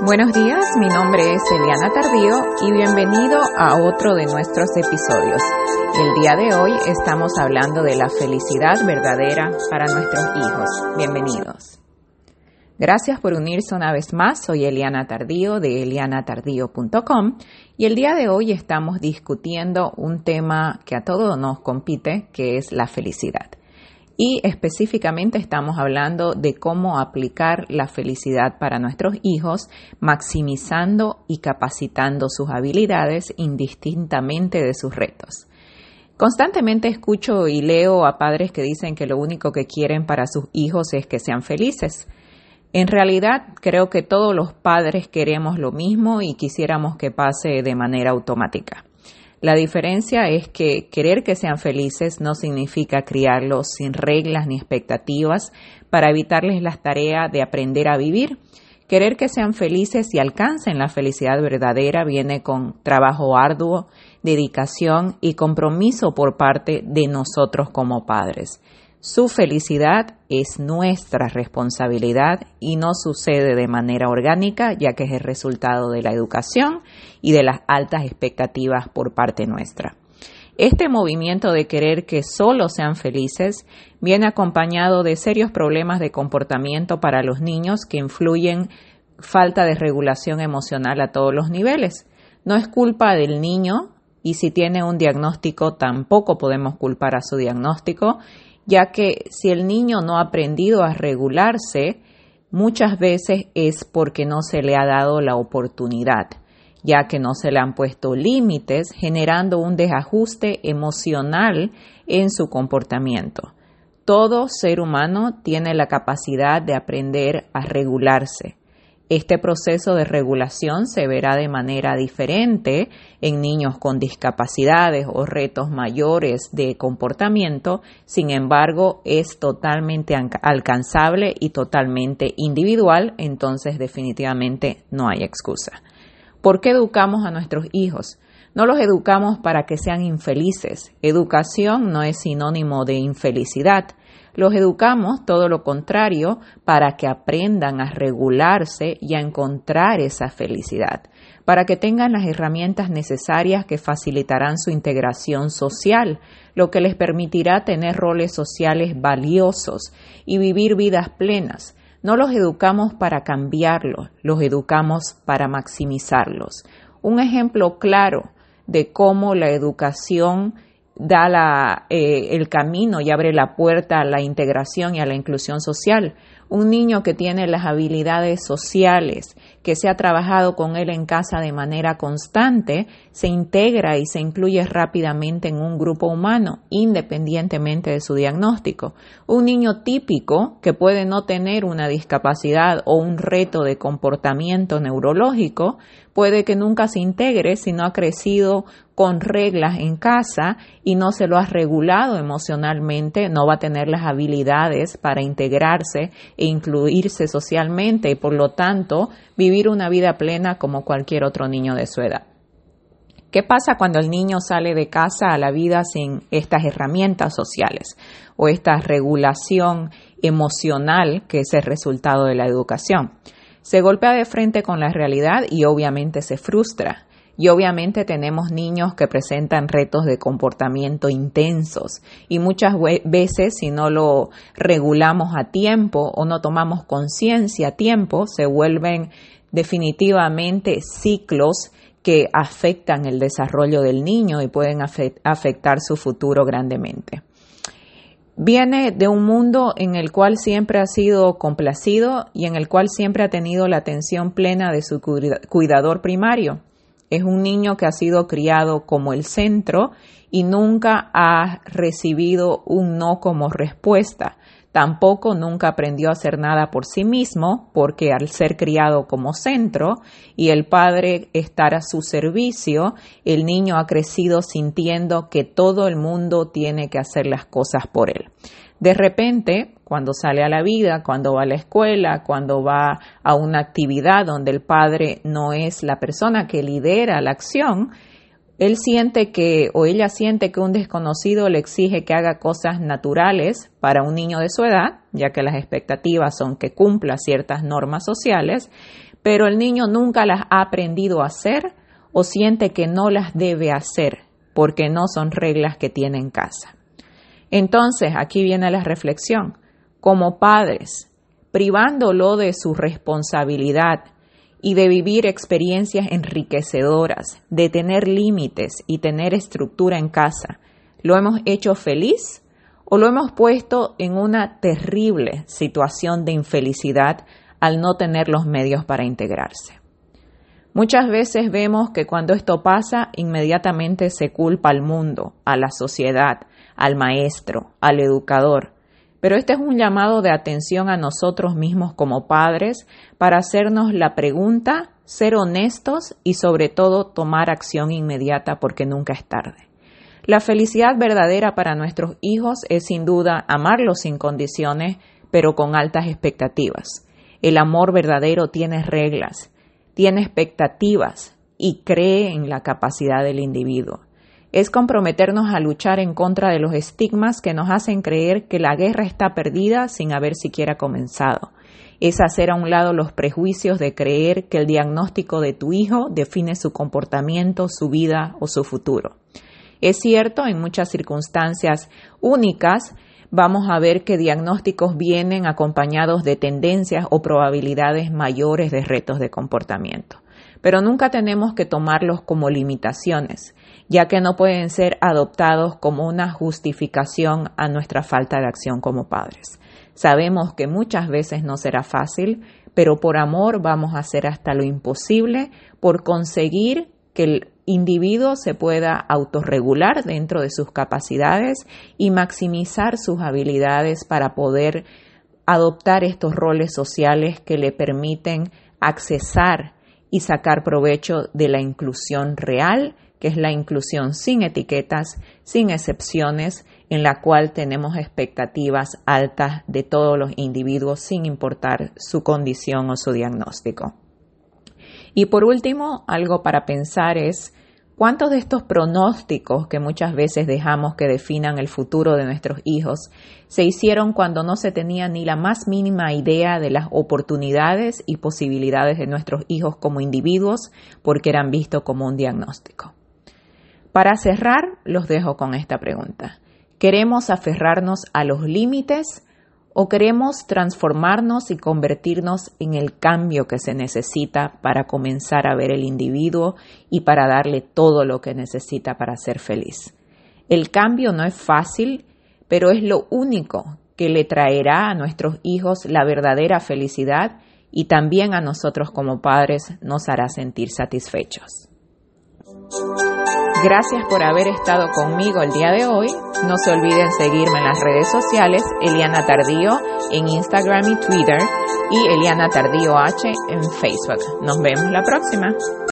Buenos días, mi nombre es Eliana Tardío y bienvenido a otro de nuestros episodios. El día de hoy estamos hablando de la felicidad verdadera para nuestros hijos. Bienvenidos. Gracias por unirse una vez más. Soy Eliana Tardío de elianatardío.com y el día de hoy estamos discutiendo un tema que a todos nos compite, que es la felicidad y específicamente estamos hablando de cómo aplicar la felicidad para nuestros hijos, maximizando y capacitando sus habilidades indistintamente de sus retos. Constantemente escucho y leo a padres que dicen que lo único que quieren para sus hijos es que sean felices. En realidad creo que todos los padres queremos lo mismo y quisiéramos que pase de manera automática. La diferencia es que querer que sean felices no significa criarlos sin reglas ni expectativas para evitarles las tareas de aprender a vivir. Querer que sean felices y alcancen la felicidad verdadera viene con trabajo arduo, dedicación y compromiso por parte de nosotros como padres. Su felicidad es nuestra responsabilidad y no sucede de manera orgánica, ya que es el resultado de la educación y de las altas expectativas por parte nuestra. Este movimiento de querer que solo sean felices viene acompañado de serios problemas de comportamiento para los niños que influyen falta de regulación emocional a todos los niveles. No es culpa del niño y si tiene un diagnóstico tampoco podemos culpar a su diagnóstico ya que si el niño no ha aprendido a regularse, muchas veces es porque no se le ha dado la oportunidad, ya que no se le han puesto límites, generando un desajuste emocional en su comportamiento. Todo ser humano tiene la capacidad de aprender a regularse. Este proceso de regulación se verá de manera diferente en niños con discapacidades o retos mayores de comportamiento, sin embargo es totalmente alcanzable y totalmente individual, entonces definitivamente no hay excusa. ¿Por qué educamos a nuestros hijos? No los educamos para que sean infelices. Educación no es sinónimo de infelicidad. Los educamos todo lo contrario para que aprendan a regularse y a encontrar esa felicidad, para que tengan las herramientas necesarias que facilitarán su integración social, lo que les permitirá tener roles sociales valiosos y vivir vidas plenas. No los educamos para cambiarlos, los educamos para maximizarlos. Un ejemplo claro de cómo la educación da la, eh, el camino y abre la puerta a la integración y a la inclusión social. Un niño que tiene las habilidades sociales, que se ha trabajado con él en casa de manera constante, se integra y se incluye rápidamente en un grupo humano, independientemente de su diagnóstico. Un niño típico, que puede no tener una discapacidad o un reto de comportamiento neurológico, puede que nunca se integre si no ha crecido con reglas en casa y no se lo ha regulado emocionalmente, no va a tener las habilidades para integrarse incluirse socialmente y por lo tanto vivir una vida plena como cualquier otro niño de su edad. ¿Qué pasa cuando el niño sale de casa a la vida sin estas herramientas sociales o esta regulación emocional que es el resultado de la educación? Se golpea de frente con la realidad y obviamente se frustra. Y obviamente tenemos niños que presentan retos de comportamiento intensos y muchas veces si no lo regulamos a tiempo o no tomamos conciencia a tiempo, se vuelven definitivamente ciclos que afectan el desarrollo del niño y pueden afectar su futuro grandemente. Viene de un mundo en el cual siempre ha sido complacido y en el cual siempre ha tenido la atención plena de su cuidador primario. Es un niño que ha sido criado como el centro y nunca ha recibido un no como respuesta. Tampoco nunca aprendió a hacer nada por sí mismo, porque al ser criado como centro y el padre estar a su servicio, el niño ha crecido sintiendo que todo el mundo tiene que hacer las cosas por él. De repente, cuando sale a la vida, cuando va a la escuela, cuando va a una actividad donde el padre no es la persona que lidera la acción, él siente que o ella siente que un desconocido le exige que haga cosas naturales para un niño de su edad, ya que las expectativas son que cumpla ciertas normas sociales, pero el niño nunca las ha aprendido a hacer o siente que no las debe hacer porque no son reglas que tiene en casa. Entonces, aquí viene la reflexión. Como padres, privándolo de su responsabilidad y de vivir experiencias enriquecedoras, de tener límites y tener estructura en casa, ¿lo hemos hecho feliz o lo hemos puesto en una terrible situación de infelicidad al no tener los medios para integrarse? Muchas veces vemos que cuando esto pasa, inmediatamente se culpa al mundo, a la sociedad, al maestro, al educador, pero este es un llamado de atención a nosotros mismos como padres para hacernos la pregunta, ser honestos y sobre todo tomar acción inmediata porque nunca es tarde. La felicidad verdadera para nuestros hijos es sin duda amarlos sin condiciones, pero con altas expectativas. El amor verdadero tiene reglas, tiene expectativas y cree en la capacidad del individuo es comprometernos a luchar en contra de los estigmas que nos hacen creer que la guerra está perdida sin haber siquiera comenzado. Es hacer a un lado los prejuicios de creer que el diagnóstico de tu hijo define su comportamiento, su vida o su futuro. Es cierto, en muchas circunstancias únicas, vamos a ver que diagnósticos vienen acompañados de tendencias o probabilidades mayores de retos de comportamiento. Pero nunca tenemos que tomarlos como limitaciones ya que no pueden ser adoptados como una justificación a nuestra falta de acción como padres. Sabemos que muchas veces no será fácil, pero por amor vamos a hacer hasta lo imposible por conseguir que el individuo se pueda autorregular dentro de sus capacidades y maximizar sus habilidades para poder adoptar estos roles sociales que le permiten accesar y sacar provecho de la inclusión real que es la inclusión sin etiquetas, sin excepciones, en la cual tenemos expectativas altas de todos los individuos sin importar su condición o su diagnóstico. Y por último, algo para pensar es cuántos de estos pronósticos que muchas veces dejamos que definan el futuro de nuestros hijos se hicieron cuando no se tenía ni la más mínima idea de las oportunidades y posibilidades de nuestros hijos como individuos porque eran vistos como un diagnóstico. Para cerrar, los dejo con esta pregunta. ¿Queremos aferrarnos a los límites o queremos transformarnos y convertirnos en el cambio que se necesita para comenzar a ver el individuo y para darle todo lo que necesita para ser feliz? El cambio no es fácil, pero es lo único que le traerá a nuestros hijos la verdadera felicidad y también a nosotros como padres nos hará sentir satisfechos. Gracias por haber estado conmigo el día de hoy. No se olviden seguirme en las redes sociales, Eliana Tardío en Instagram y Twitter y Eliana Tardío H en Facebook. Nos vemos la próxima.